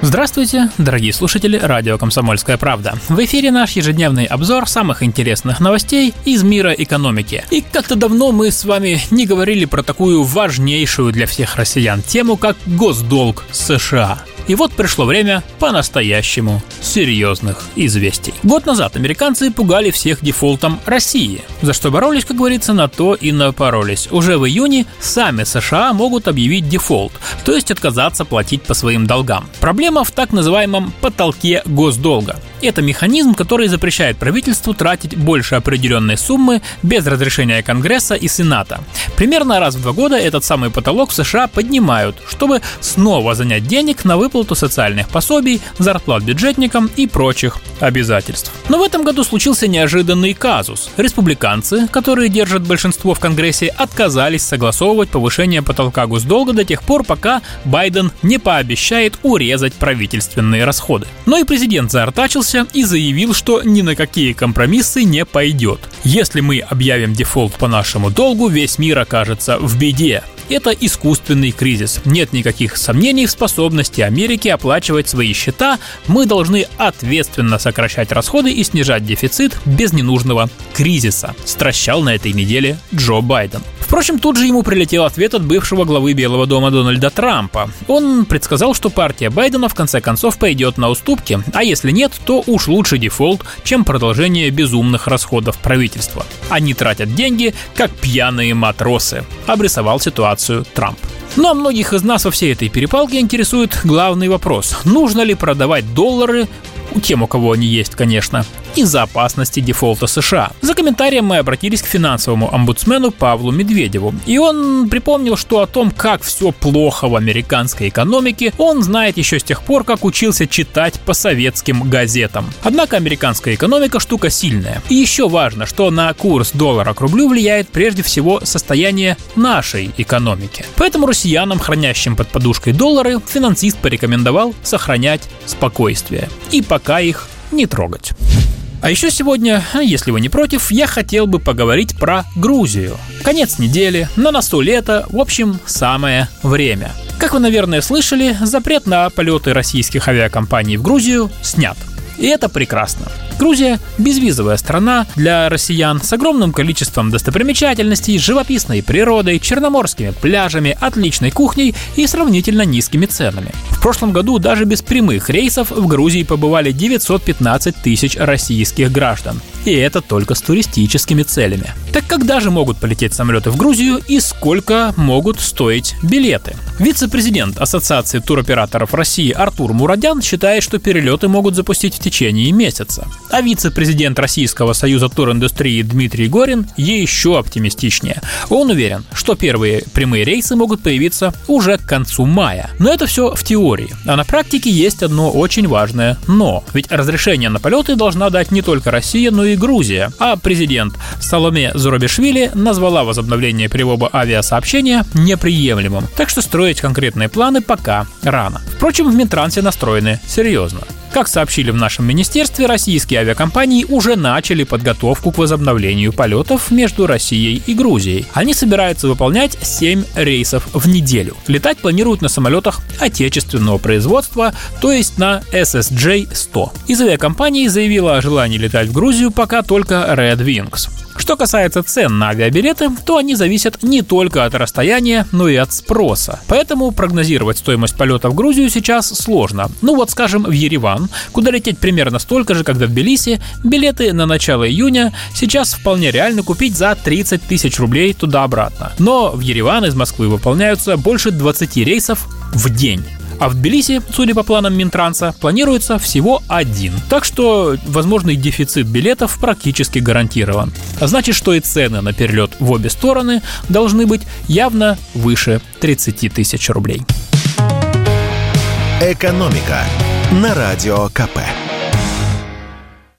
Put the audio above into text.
Здравствуйте, дорогие слушатели радио «Комсомольская правда». В эфире наш ежедневный обзор самых интересных новостей из мира экономики. И как-то давно мы с вами не говорили про такую важнейшую для всех россиян тему, как госдолг США. И вот пришло время по-настоящему серьезных известий. Год назад американцы пугали всех дефолтом России, за что боролись, как говорится, на то и напоролись. Уже в июне сами США могут объявить дефолт, то есть отказаться платить по своим долгам. Проблема в так называемом потолке госдолга. Это механизм, который запрещает правительству тратить больше определенной суммы без разрешения Конгресса и Сената. Примерно раз в два года этот самый потолок в США поднимают, чтобы снова занять денег на выплату социальных пособий, зарплат бюджетникам и прочих обязательств. Но в этом году случился неожиданный казус. Республиканцы, которые держат большинство в Конгрессе, отказались согласовывать повышение потолка госдолга до тех пор, пока Байден не пообещает урезать правительственные расходы. Но и президент заортачился высказался и заявил, что ни на какие компромиссы не пойдет. Если мы объявим дефолт по нашему долгу, весь мир окажется в беде. Это искусственный кризис. Нет никаких сомнений в способности Америки оплачивать свои счета. Мы должны ответственно сокращать расходы и снижать дефицит без ненужного кризиса. Стращал на этой неделе Джо Байден. Впрочем, тут же ему прилетел ответ от бывшего главы Белого дома Дональда Трампа. Он предсказал, что партия Байдена в конце концов пойдет на уступки, а если нет, то уж лучше дефолт, чем продолжение безумных расходов правительства. Они тратят деньги, как пьяные матросы, обрисовал ситуацию Трамп. Ну а многих из нас во всей этой перепалке интересует главный вопрос. Нужно ли продавать доллары тем, у кого они есть, конечно, из-за опасности дефолта США. За комментарием мы обратились к финансовому омбудсмену Павлу Медведеву, и он припомнил, что о том, как все плохо в американской экономике, он знает еще с тех пор, как учился читать по советским газетам. Однако американская экономика штука сильная. И еще важно, что на курс доллара к рублю влияет прежде всего состояние нашей экономики. Поэтому россиянам, хранящим под подушкой доллары, финансист порекомендовал сохранять спокойствие и пока их не трогать. А еще сегодня, если вы не против, я хотел бы поговорить про Грузию. Конец недели, на носу лето, в общем, самое время. Как вы, наверное, слышали, запрет на полеты российских авиакомпаний в Грузию снят. И это прекрасно. Грузия – безвизовая страна для россиян с огромным количеством достопримечательностей, живописной природой, черноморскими пляжами, отличной кухней и сравнительно низкими ценами. В прошлом году даже без прямых рейсов в Грузии побывали 915 тысяч российских граждан. И это только с туристическими целями. Так когда же могут полететь самолеты в Грузию и сколько могут стоить билеты? Вице-президент Ассоциации туроператоров России Артур Мурадян считает, что перелеты могут запустить в течение месяца. А вице-президент Российского союза туриндустрии Дмитрий Горин еще оптимистичнее. Он уверен, что первые прямые рейсы могут появиться уже к концу мая. Но это все в теории. А на практике есть одно очень важное «но». Ведь разрешение на полеты должна дать не только Россия, но и Грузия. А президент Саломе Зурабишвили назвала возобновление перевода авиасообщения неприемлемым. Так что строить конкретные планы пока рано. Впрочем, в Минтрансе настроены серьезно. Как сообщили в нашем министерстве, российские авиакомпании уже начали подготовку к возобновлению полетов между Россией и Грузией. Они собираются выполнять 7 рейсов в неделю. Летать планируют на самолетах отечественного производства, то есть на SSJ-100. Из авиакомпании заявила о желании летать в Грузию пока только Red Wings. Что касается цен на авиабилеты, то они зависят не только от расстояния, но и от спроса. Поэтому прогнозировать стоимость полета в Грузию сейчас сложно. Ну вот, скажем, в Ереван, куда лететь примерно столько же, как в Тбилиси, билеты на начало июня сейчас вполне реально купить за 30 тысяч рублей туда-обратно. Но в Ереван из Москвы выполняются больше 20 рейсов в день. А в Тбилиси, судя по планам Минтранса, планируется всего один. Так что возможный дефицит билетов практически гарантирован. А значит, что и цены на перелет в обе стороны должны быть явно выше 30 тысяч рублей. Экономика на радио КП.